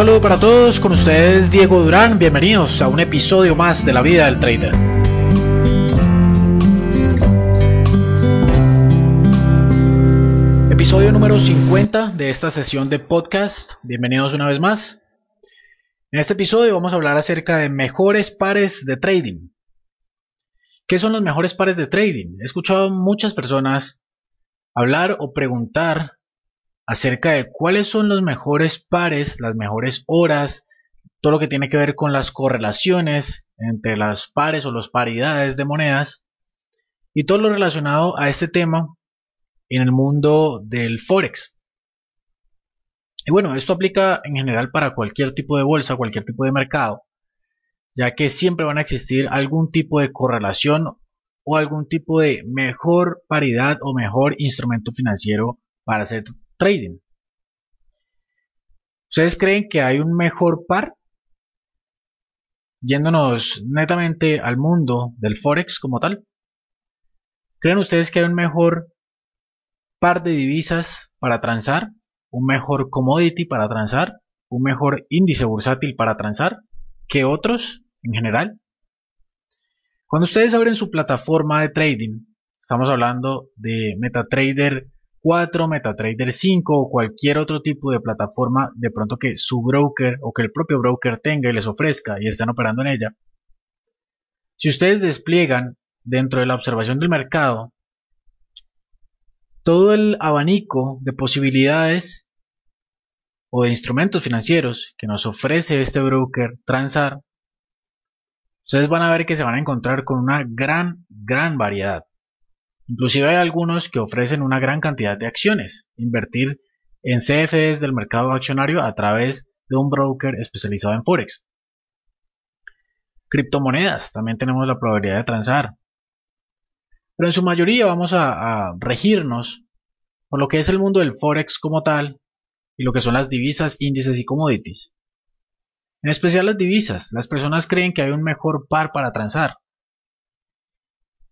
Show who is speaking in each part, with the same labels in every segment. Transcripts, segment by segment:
Speaker 1: saludo para todos, con ustedes Diego Durán, bienvenidos a un episodio más de la vida del trader. Episodio número 50 de esta sesión de podcast, bienvenidos una vez más. En este episodio vamos a hablar acerca de mejores pares de trading. ¿Qué son los mejores pares de trading? He escuchado muchas personas hablar o preguntar acerca de cuáles son los mejores pares, las mejores horas, todo lo que tiene que ver con las correlaciones entre las pares o las paridades de monedas y todo lo relacionado a este tema en el mundo del forex. Y bueno, esto aplica en general para cualquier tipo de bolsa, cualquier tipo de mercado, ya que siempre van a existir algún tipo de correlación o algún tipo de mejor paridad o mejor instrumento financiero para hacer trading. ¿Ustedes creen que hay un mejor par? Yéndonos netamente al mundo del Forex como tal. ¿Creen ustedes que hay un mejor par de divisas para transar? ¿Un mejor commodity para transar? ¿Un mejor índice bursátil para transar que otros en general? Cuando ustedes abren su plataforma de trading, estamos hablando de MetaTrader 4, MetaTrader 5 o cualquier otro tipo de plataforma de pronto que su broker o que el propio broker tenga y les ofrezca y estén operando en ella. Si ustedes despliegan dentro de la observación del mercado todo el abanico de posibilidades o de instrumentos financieros que nos ofrece este broker Transar, ustedes van a ver que se van a encontrar con una gran, gran variedad. Inclusive hay algunos que ofrecen una gran cantidad de acciones. Invertir en CFDs del mercado accionario a través de un broker especializado en Forex. Criptomonedas, también tenemos la probabilidad de transar. Pero en su mayoría vamos a, a regirnos por lo que es el mundo del Forex como tal y lo que son las divisas, índices y commodities. En especial las divisas, las personas creen que hay un mejor par para transar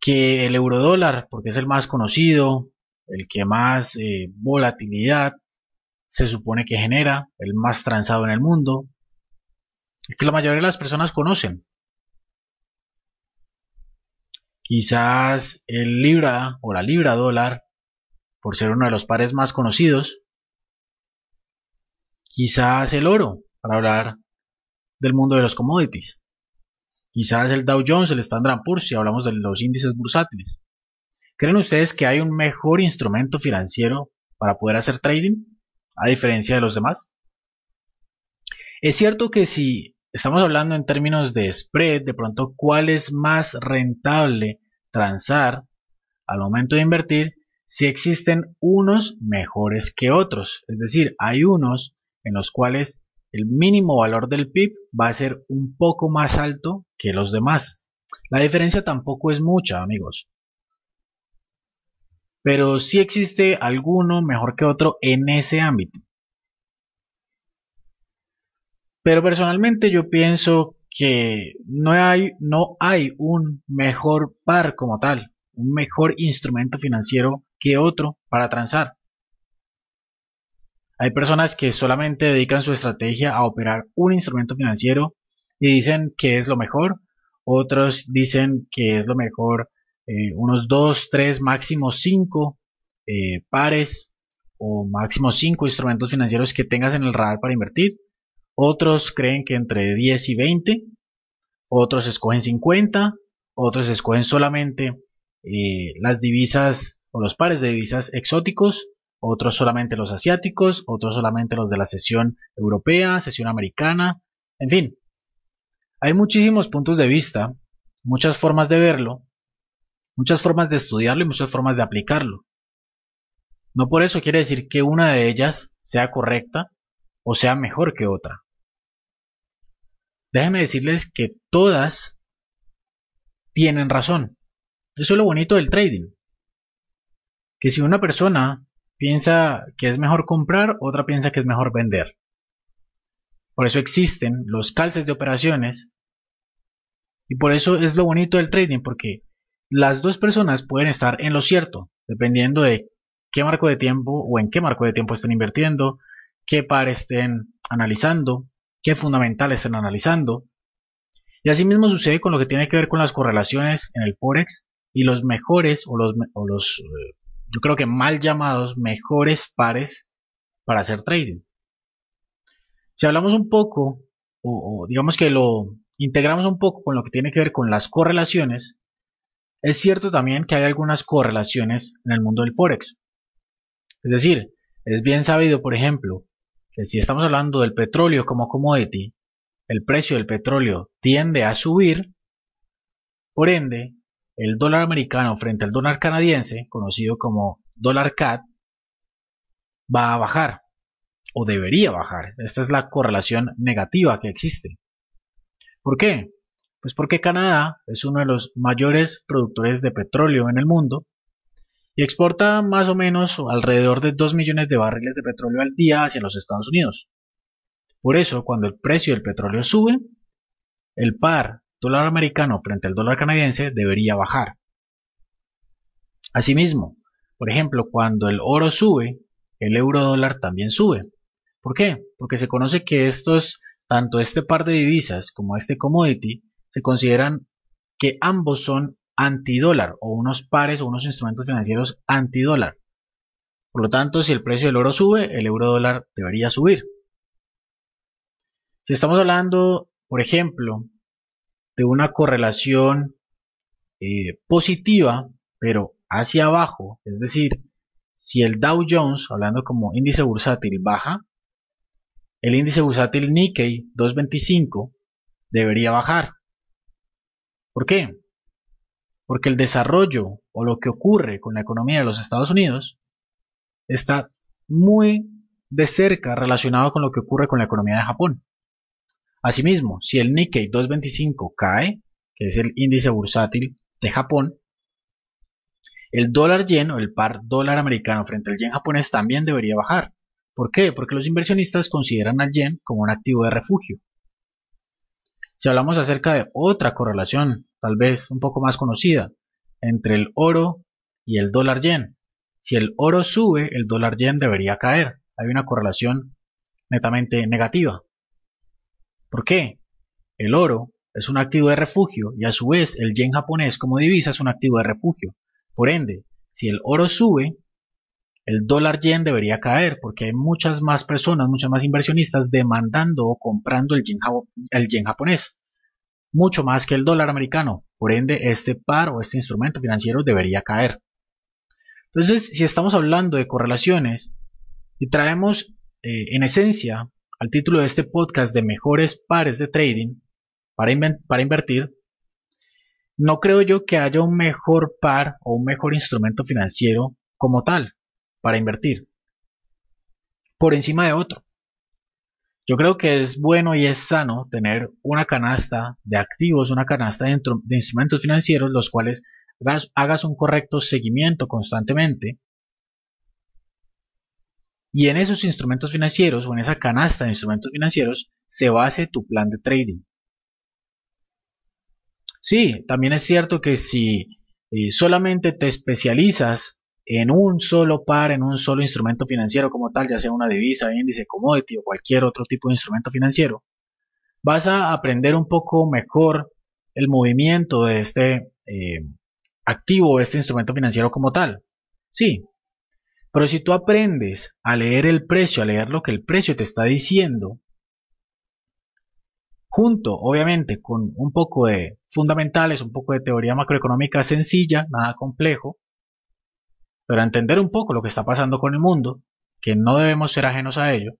Speaker 1: que el eurodólar, porque es el más conocido, el que más eh, volatilidad se supone que genera, el más transado en el mundo, que la mayoría de las personas conocen. Quizás el libra o la libra dólar, por ser uno de los pares más conocidos. Quizás el oro, para hablar del mundo de los commodities. Quizás el Dow Jones, el Standard Poor's, si hablamos de los índices bursátiles. ¿Creen ustedes que hay un mejor instrumento financiero para poder hacer trading, a diferencia de los demás? Es cierto que si estamos hablando en términos de spread, de pronto cuál es más rentable transar al momento de invertir, si existen unos mejores que otros. Es decir, hay unos en los cuales el mínimo valor del PIB va a ser un poco más alto que los demás. La diferencia tampoco es mucha, amigos. Pero sí existe alguno mejor que otro en ese ámbito. Pero personalmente yo pienso que no hay, no hay un mejor par como tal, un mejor instrumento financiero que otro para transar. Hay personas que solamente dedican su estrategia a operar un instrumento financiero y dicen que es lo mejor. Otros dicen que es lo mejor eh, unos 2, 3, máximo 5 eh, pares o máximo 5 instrumentos financieros que tengas en el radar para invertir. Otros creen que entre 10 y 20. Otros escogen 50. Otros escogen solamente eh, las divisas o los pares de divisas exóticos otros solamente los asiáticos, otros solamente los de la sesión europea, sesión americana, en fin. Hay muchísimos puntos de vista, muchas formas de verlo, muchas formas de estudiarlo y muchas formas de aplicarlo. No por eso quiere decir que una de ellas sea correcta o sea mejor que otra. Déjenme decirles que todas tienen razón. Eso es lo bonito del trading. Que si una persona piensa que es mejor comprar, otra piensa que es mejor vender. Por eso existen los calces de operaciones y por eso es lo bonito del trading, porque las dos personas pueden estar en lo cierto, dependiendo de qué marco de tiempo o en qué marco de tiempo estén invirtiendo, qué par estén analizando, qué fundamental están analizando. Y asimismo sucede con lo que tiene que ver con las correlaciones en el Forex y los mejores o los, o los eh, yo creo que mal llamados mejores pares para hacer trading. Si hablamos un poco, o, digamos que lo integramos un poco con lo que tiene que ver con las correlaciones, es cierto también que hay algunas correlaciones en el mundo del Forex. Es decir, es bien sabido, por ejemplo, que si estamos hablando del petróleo como commodity, el precio del petróleo tiende a subir, por ende, el dólar americano frente al dólar canadiense, conocido como dólar CAD, va a bajar o debería bajar. Esta es la correlación negativa que existe. ¿Por qué? Pues porque Canadá es uno de los mayores productores de petróleo en el mundo y exporta más o menos alrededor de 2 millones de barriles de petróleo al día hacia los Estados Unidos. Por eso, cuando el precio del petróleo sube, el par dólar americano frente al dólar canadiense debería bajar. Asimismo, por ejemplo, cuando el oro sube, el euro dólar también sube. ¿Por qué? Porque se conoce que estos, tanto este par de divisas como este commodity, se consideran que ambos son antidólar o unos pares o unos instrumentos financieros antidólar. Por lo tanto, si el precio del oro sube, el euro dólar debería subir. Si estamos hablando, por ejemplo, de una correlación eh, positiva, pero hacia abajo, es decir, si el Dow Jones, hablando como índice bursátil, baja, el índice bursátil Nikkei 225 debería bajar. ¿Por qué? Porque el desarrollo o lo que ocurre con la economía de los Estados Unidos está muy de cerca relacionado con lo que ocurre con la economía de Japón. Asimismo, si el Nikkei 225 cae, que es el índice bursátil de Japón, el dólar yen o el par dólar americano frente al yen japonés también debería bajar. ¿Por qué? Porque los inversionistas consideran al yen como un activo de refugio. Si hablamos acerca de otra correlación, tal vez un poco más conocida, entre el oro y el dólar yen. Si el oro sube, el dólar yen debería caer. Hay una correlación netamente negativa. ¿Por qué? El oro es un activo de refugio y a su vez el yen japonés como divisa es un activo de refugio. Por ende, si el oro sube, el dólar yen debería caer porque hay muchas más personas, muchas más inversionistas demandando o comprando el yen, japonés, mucho más que el dólar americano. Por ende, este par o este instrumento financiero debería caer. Entonces, si estamos hablando de correlaciones y traemos eh, en esencia al título de este podcast de mejores pares de trading para, invertir, no creo yo que haya un mejor par o un mejor instrumento financiero como tal para invertir por encima de otro. Yo creo que es bueno y es sano tener una canasta de activos, una canasta de, de instrumentos financieros, los cuales hagas un correcto seguimiento constantemente y en esos instrumentos financieros o en esa canasta de instrumentos financieros se base tu plan de trading. Sí, también es cierto que si eh, solamente te especializas en un solo par, en un solo instrumento financiero como tal, ya sea una divisa, índice, commodity o cualquier otro tipo de instrumento financiero, vas a aprender un poco mejor el movimiento de este eh, activo, este instrumento financiero como tal. Sí, pero si tú aprendes a leer el precio, a leer lo que el precio te está diciendo, junto, obviamente, con un poco de fundamentales, un poco de teoría macroeconómica sencilla, nada complejo, pero entender un poco lo que está pasando con el mundo, que no debemos ser ajenos a ello,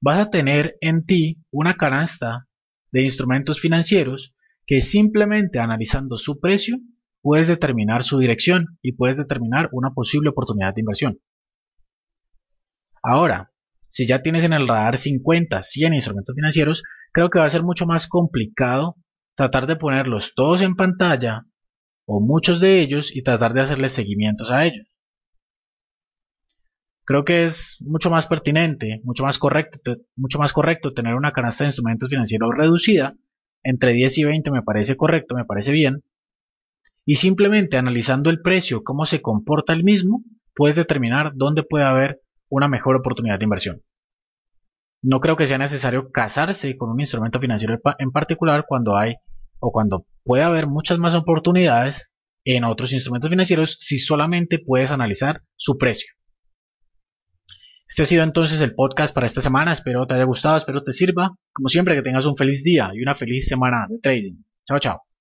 Speaker 1: vas a tener en ti una canasta de instrumentos financieros que simplemente analizando su precio puedes determinar su dirección y puedes determinar una posible oportunidad de inversión. Ahora, si ya tienes en el radar 50, 100 instrumentos financieros, creo que va a ser mucho más complicado tratar de ponerlos todos en pantalla o muchos de ellos y tratar de hacerles seguimientos a ellos. Creo que es mucho más pertinente, mucho más correcto, mucho más correcto tener una canasta de instrumentos financieros reducida. Entre 10 y 20 me parece correcto, me parece bien, y simplemente analizando el precio, cómo se comporta el mismo, puedes determinar dónde puede haber una mejor oportunidad de inversión. No creo que sea necesario casarse con un instrumento financiero en particular cuando hay o cuando puede haber muchas más oportunidades en otros instrumentos financieros si solamente puedes analizar su precio. Este ha sido entonces el podcast para esta semana. Espero te haya gustado, espero te sirva. Como siempre, que tengas un feliz día y una feliz semana de trading. Chao, chao.